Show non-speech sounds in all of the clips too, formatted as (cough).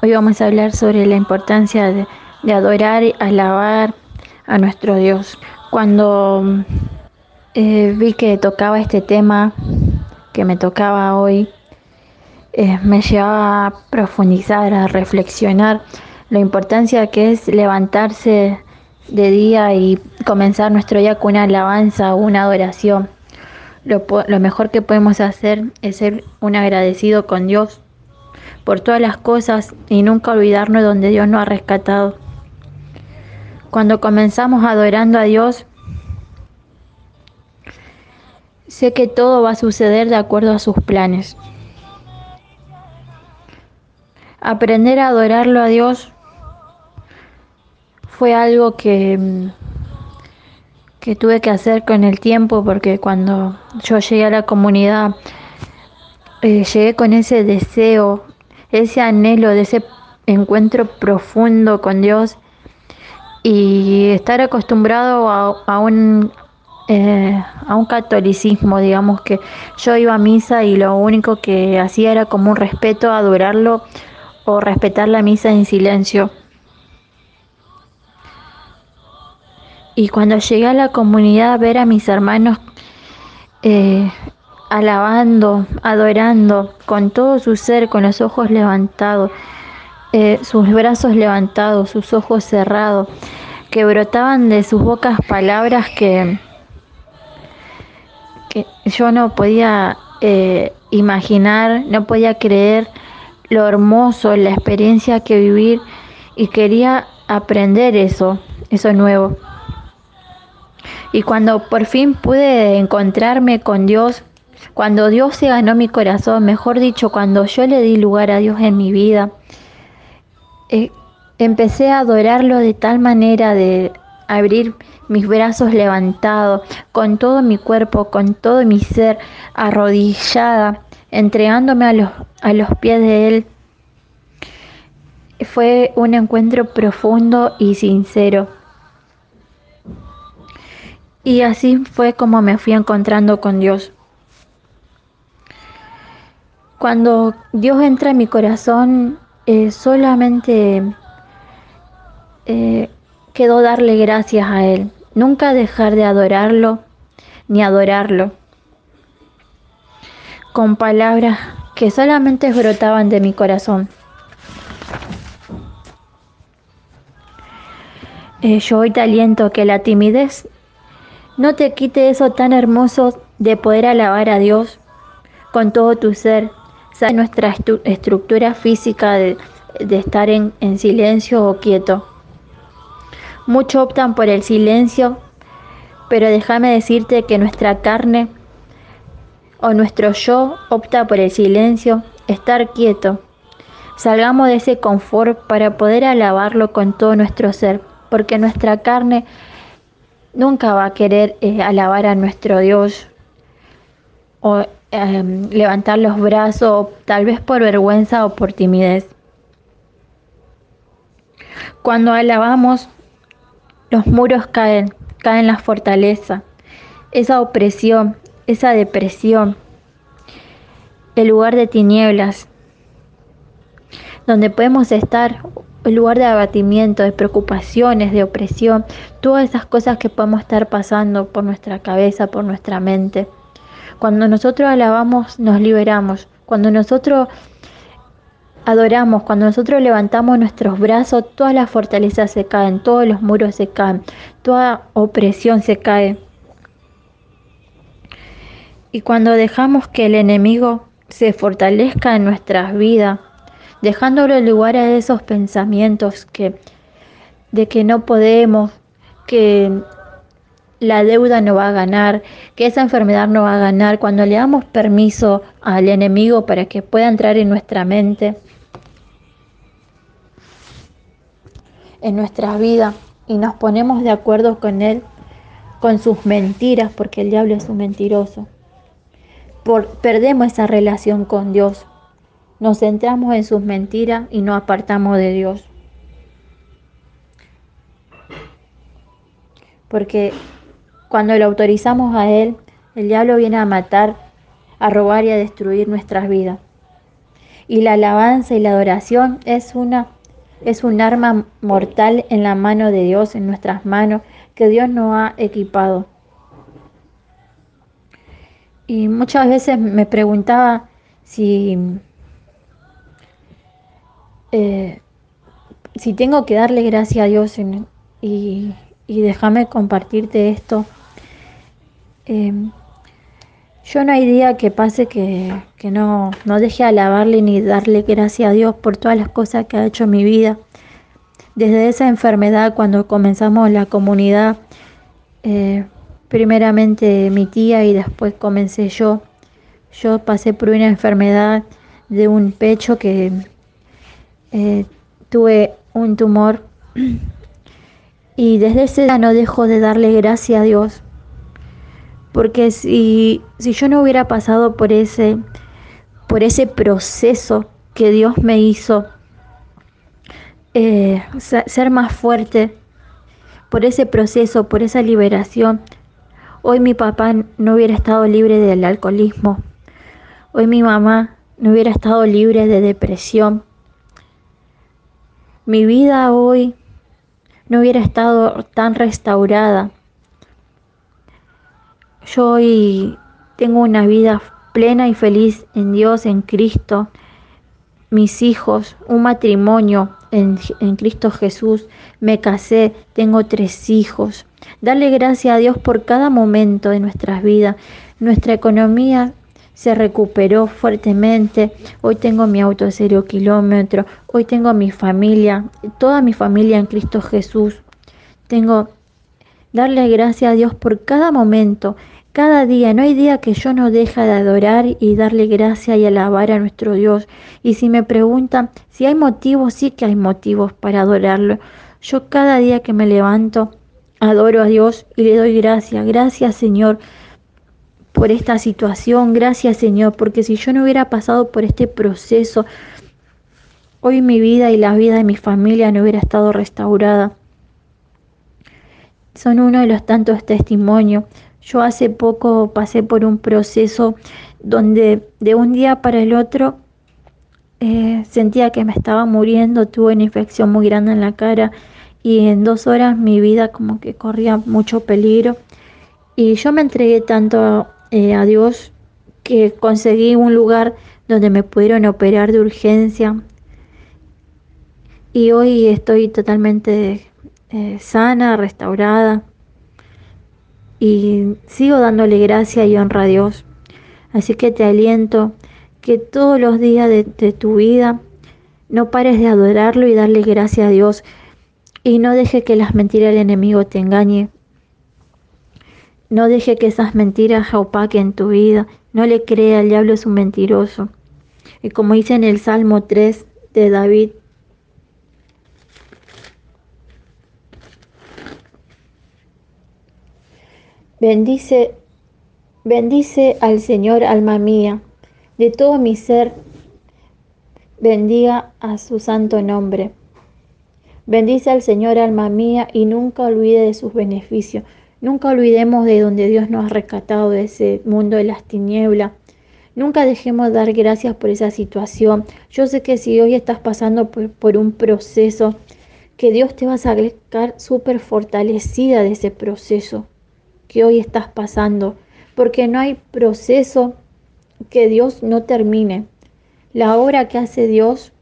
Hoy vamos a hablar sobre la importancia de, adorar y alabar a nuestro Dios. Cuando eh, vi que tocaba este tema que me tocaba hoy, eh, me llevaba a profundizar, a reflexionar la importancia que es levantarse de día y comenzar nuestro día con una alabanza una adoración. Lo mejor que podemos hacer es ser un agradecido con Dios por todas las cosas y nunca olvidarnos donde Dios nos ha rescatado. Cuando comenzamos adorando a Dios, sé que todo va a suceder de acuerdo a sus planes. Aprender a adorarlo a Dios fue algo que, que tuve que hacer con el tiempo porque cuando yo llegué a la comunidad, eh, llegué con ese deseo ese anhelo de ese encuentro profundo con Dios y estar acostumbrado a, un eh, a un catolicismo, digamos que yo iba a misa y lo único que hacía era como un respeto, adorarlo o respetar la misa en silencio. Y cuando llegué a la comunidad a ver a mis hermanos eh, alabando, adorando con todo su ser, con los ojos levantados, eh, sus brazos levantados, sus ojos cerrados, que brotaban de sus bocas palabras que, que yo no podía eh, imaginar, no podía creer lo hermoso, la experiencia que vivir y quería aprender eso, eso nuevo. Y cuando por fin pude encontrarme con Dios, cuando Dios se ganó mi corazón, mejor dicho, cuando yo le di lugar a Dios en mi vida, eh, empecé a adorarlo de tal manera de abrir mis brazos levantados, con todo mi cuerpo, con todo mi ser, arrodillada, entregándome a los, a los pies de Él. Fue un encuentro profundo y sincero. Y así fue como me fui encontrando con Dios. Cuando Dios entra en mi corazón, eh, solamente eh, quedó darle gracias a Él. Nunca dejar de adorarlo ni adorarlo. Con palabras que solamente brotaban de mi corazón. Eh, yo hoy te aliento que la timidez no te quite eso tan hermoso de poder alabar a Dios con todo tu ser, nuestra estructura física de, estar en, en silencio o quieto. Muchos optan por el silencio, pero déjame decirte que nuestra carne o nuestro yo opta por el silencio, estar quieto. Salgamos de ese confort para poder alabarlo con todo nuestro ser, porque nuestra carne nunca va a querer eh, alabar a nuestro Dios o Em, levantar los brazos, tal vez por vergüenza o por timidez. Cuando alabamos, los muros caen, caen la fortaleza, esa opresión, esa depresión, el lugar de tinieblas, donde podemos estar, el lugar de abatimiento, de preocupaciones, de opresión, todas esas cosas que podemos estar pasando por nuestra cabeza, por nuestra mente. Cuando nosotros alabamos, nos liberamos. Cuando nosotros adoramos, cuando nosotros levantamos nuestros brazos, todas las fortalezas se caen, todos los muros se caen, toda opresión se cae. Y cuando dejamos que el enemigo se fortalezca en nuestras vidas, dejándole lugar a esos pensamientos que de que no podemos, que la deuda no va a ganar, que esa enfermedad no va a ganar, cuando le damos permiso al enemigo para que pueda entrar en nuestra mente, en nuestra vida, y nos ponemos de acuerdo con él, con sus mentiras, porque el diablo es un mentiroso. Por, perdemos esa relación con Dios. Nos centramos en sus mentiras y nos apartamos de Dios. Porque cuando lo autorizamos a Él, el diablo viene a matar, a robar y a destruir nuestras vidas. Y la alabanza y la adoración es una es un arma mortal en la mano de Dios, en nuestras manos, que Dios nos ha equipado. Y muchas veces me preguntaba si, eh, si tengo que darle gracias a Dios y, y déjame compartirte esto. Em, yo no hay día que pase que, que no, no deje alabarle ni darle gracias a Dios por todas las cosas que ha hecho en mi vida. Desde esa enfermedad, cuando comenzamos la comunidad, eh, primeramente mi tía y después comencé yo. Yo pasé por una enfermedad de un pecho que eh, tuve un tumor (clears throat) y desde ese día no dejo de darle gracias a Dios. Porque si, si yo no hubiera pasado por ese, por ese proceso que Dios me hizo eh, ser más fuerte, por ese proceso, por esa liberación, Hoy mi papá no hubiera estado libre del alcoholismo. Hoy mi mamá no hubiera estado libre de depresión. Mi vida hoy no hubiera estado tan restaurada. Yo hoy tengo una vida plena y feliz en Dios, en Cristo, mis hijos, un matrimonio en, en, Cristo Jesús, me casé, tengo tres hijos, Darle gracias a Dios por cada momento de nuestras vidas. Nuestra economía se recuperó fuertemente. Hoy tengo mi auto de cero kilómetro. Hoy tengo mi familia, toda mi familia en Cristo Jesús. Tengo darle gracias a Dios por cada momento, cada día. No hay día que yo no deje de adorar y darle gracias y alabar a nuestro Dios. Y si me preguntan si hay motivos, sí que hay motivos para adorarlo. Yo cada día que me levanto Adoro a Dios y le doy gracias. Gracias Señor por esta situación. Gracias Señor, porque si yo no hubiera pasado por este proceso, hoy mi vida y la vida de mi familia no hubiera estado restaurada. Son uno de los tantos testimonios. Yo hace poco pasé por un proceso donde de un día para el otro eh, sentía que me estaba muriendo, tuve una infección muy grande en la cara y en dos horas mi vida como que corría mucho peligro y yo me entregué tanto eh, a Dios que conseguí un lugar donde me pudieron operar de urgencia y hoy estoy totalmente eh, sana, restaurada y sigo dándole gracia y honra a Dios. Así que te aliento que todos los días de, de tu vida no pares de adorarlo y darle gracia a Dios y no deje que las mentiras del enemigo te engañe. No deje que esas mentiras opaquen tu vida. No le crea, el diablo es un mentiroso. Y como dice en el Salmo 3 de David, bendice, bendice al Señor, alma mía, de todo mi ser, bendiga a su santo nombre. Bendice al Señor, alma mía, y nunca olvide de sus beneficios. Nunca olvidemos de donde Dios nos ha rescatado de ese mundo de las tinieblas. Nunca dejemos de dar gracias por esa situación. Yo sé que si hoy estás pasando por, un proceso, que Dios te va a sacar súper fortalecida de ese proceso que hoy estás pasando. Porque no hay proceso que Dios no termine. La obra que hace Dios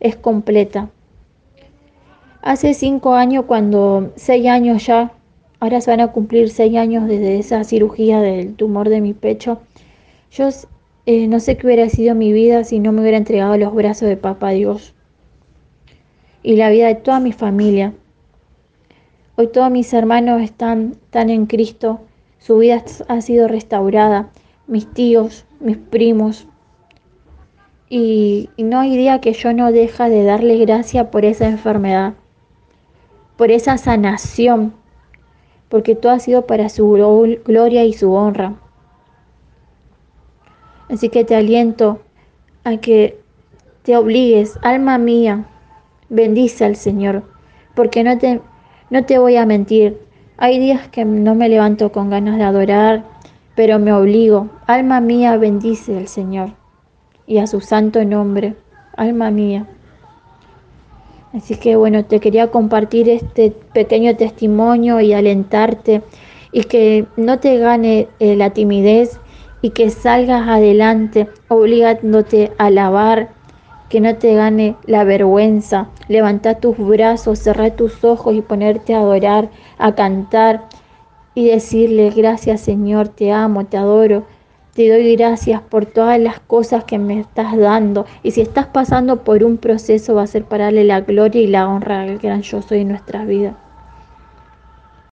es completa. Hace cinco años, cuando seis años ya, ahora se van a cumplir seis años desde esa cirugía del tumor de mi pecho, yo eh, no sé qué hubiera sido mi vida si no me hubiera entregado a los brazos de Papá Dios y la vida de toda mi familia. Hoy todos mis hermanos están, están en Cristo, su vida ha sido restaurada, mis tíos, mis primos. Y, no hay día que yo no deja de darle gracia por esa enfermedad por esa sanación, porque todo ha sido para su gloria y su honra. Así que te aliento a que te obligues, alma mía, bendice al Señor, porque no te, no te voy a mentir. Hay días que no me levanto con ganas de adorar, pero me obligo. Alma mía, bendice al Señor. y a su santo nombre. Alma mía. Así que bueno, te quería compartir este pequeño testimonio y alentarte y que no te gane eh, la timidez y que salgas adelante obligándote a alabar, que no te gane la vergüenza. Levanta tus brazos, cerrar tus ojos y ponerte a adorar, a cantar y decirle gracias Señor, te amo, te adoro. Te doy gracias por todas las cosas que me estás dando. Y si estás pasando por un proceso, va a ser para darle la gloria y la honra al gran yo soy en nuestras vidas.